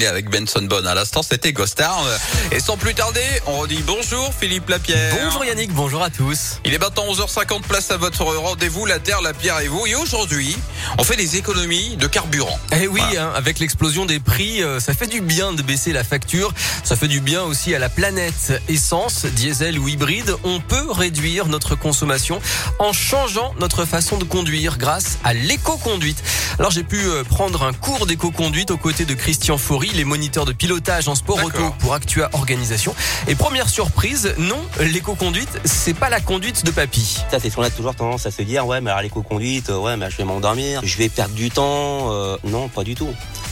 Et avec Benson Bonne à l'instant, c'était Ghostard. Et sans plus tarder, on redit bonjour Philippe Lapierre. Bonjour Yannick, bonjour à tous. Il est maintenant 11h50, place à votre rendez-vous, la Terre, la Pierre et vous. Et aujourd'hui, on fait des économies de carburant. Eh oui, Voilà. hein, avec l'explosion des prix, euh, ça fait du bien de baisser la facture. Ça fait du bien aussi à la planète. Essence, diesel ou hybride, on peut réduire notre consommation en changeant notre façon de conduire grâce à l'éco-conduite. Alors j'ai pu euh, prendre un cours d'éco-conduite aux côtés de Christian Faury, les moniteurs de pilotage en sport auto pour Actua Organisation. Et première surprise, non, l'éco-conduite, c'est pas la conduite de papy. Ça, c'est ce qu'on a toujours tendance à se dire, ouais, mais alors l'éco-conduite, ouais, mais je vais m'endormir, je vais perdre du temps. Euh, non, pas du tout.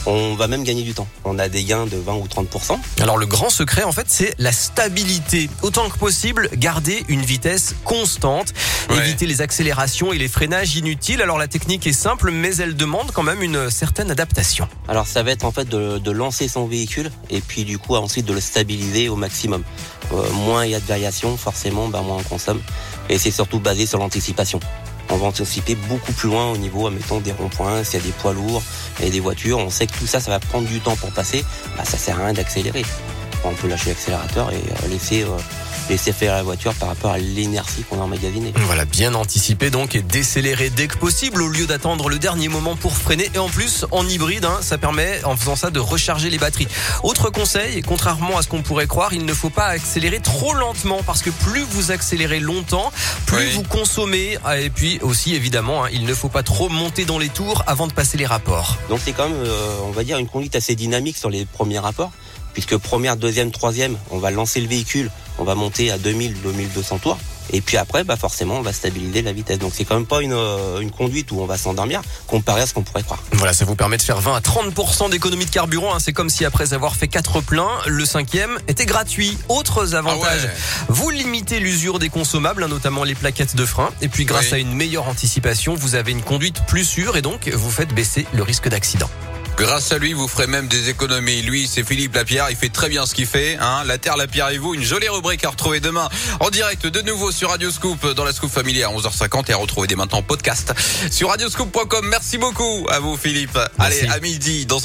On va même gagner du temps. On a des gains de 20 ou 30%. Alors le grand secret en fait c'est la stabilité. Autant que possible, garder une vitesse constante, Ouais. éviter les accélérations et les freinages inutiles. Alors la technique est simple mais elle demande quand même une certaine adaptation. Alors, ça va être en fait de, de lancer son véhicule et puis du coup, ensuite de le stabiliser au maximum. Euh, moins il y a de variations, forcément, bah, moins on consomme. Et c'est surtout basé sur l'anticipation. On va anticiper beaucoup plus loin au niveau, admettons, des ronds-points, s'il y a des poids lourds et des voitures. On sait que tout ça, ça va prendre du temps pour passer. Bah, ça sert à rien d'accélérer. On peut lâcher l'accélérateur et euh, laisser, euh, laisser faire la voiture par rapport à l'énergie qu'on a emmagasinée. Voilà, bien anticiper donc et décélérer dès que possible au lieu d'attendre le dernier moment pour freiner. Et en plus, en hybride, hein, ça permet en faisant ça de recharger les batteries. Autre conseil, contrairement à ce qu'on pourrait croire, il ne faut pas accélérer trop lentement parce que plus vous accélérez longtemps, plus Oui. vous consommez. Ah, Et puis aussi, évidemment, hein, il ne faut pas trop monter dans les tours avant de passer les rapports. Donc c'est quand même, euh, on va dire, une conduite assez dynamique sur les premiers rapports, puisque première, deuxième, troisième, on va lancer le véhicule, on va monter à 2000, 2200 tours, et puis après, bah forcément, on va stabiliser la vitesse. Donc c'est quand même pas une, euh, une conduite où on va s'endormir, comparé à ce qu'on pourrait croire. Voilà, ça vous permet de faire 20 à 30% d'économie de carburant. hein. C'est comme si après avoir fait 4 pleins, le cinquième était gratuit. Autres avantages, ouais. vous limitez l'usure des consommables, hein, notamment les plaquettes de frein. Et puis grâce Oui. à une meilleure anticipation, vous avez une conduite plus sûre et donc vous faites baisser le risque d'accident. Grâce à lui, vous ferez même des économies. Lui, c'est Philippe Lapierre. Il fait très bien ce qu'il fait. Hein. La Terre, la Pierre et vous. Une jolie rubrique à retrouver demain en direct de nouveau sur Radio Scoop dans la Scoop Family à 11h50 et à retrouver dès maintenant en podcast sur radioscoop.com. Merci beaucoup à vous, Philippe. Merci. Allez, à midi dans un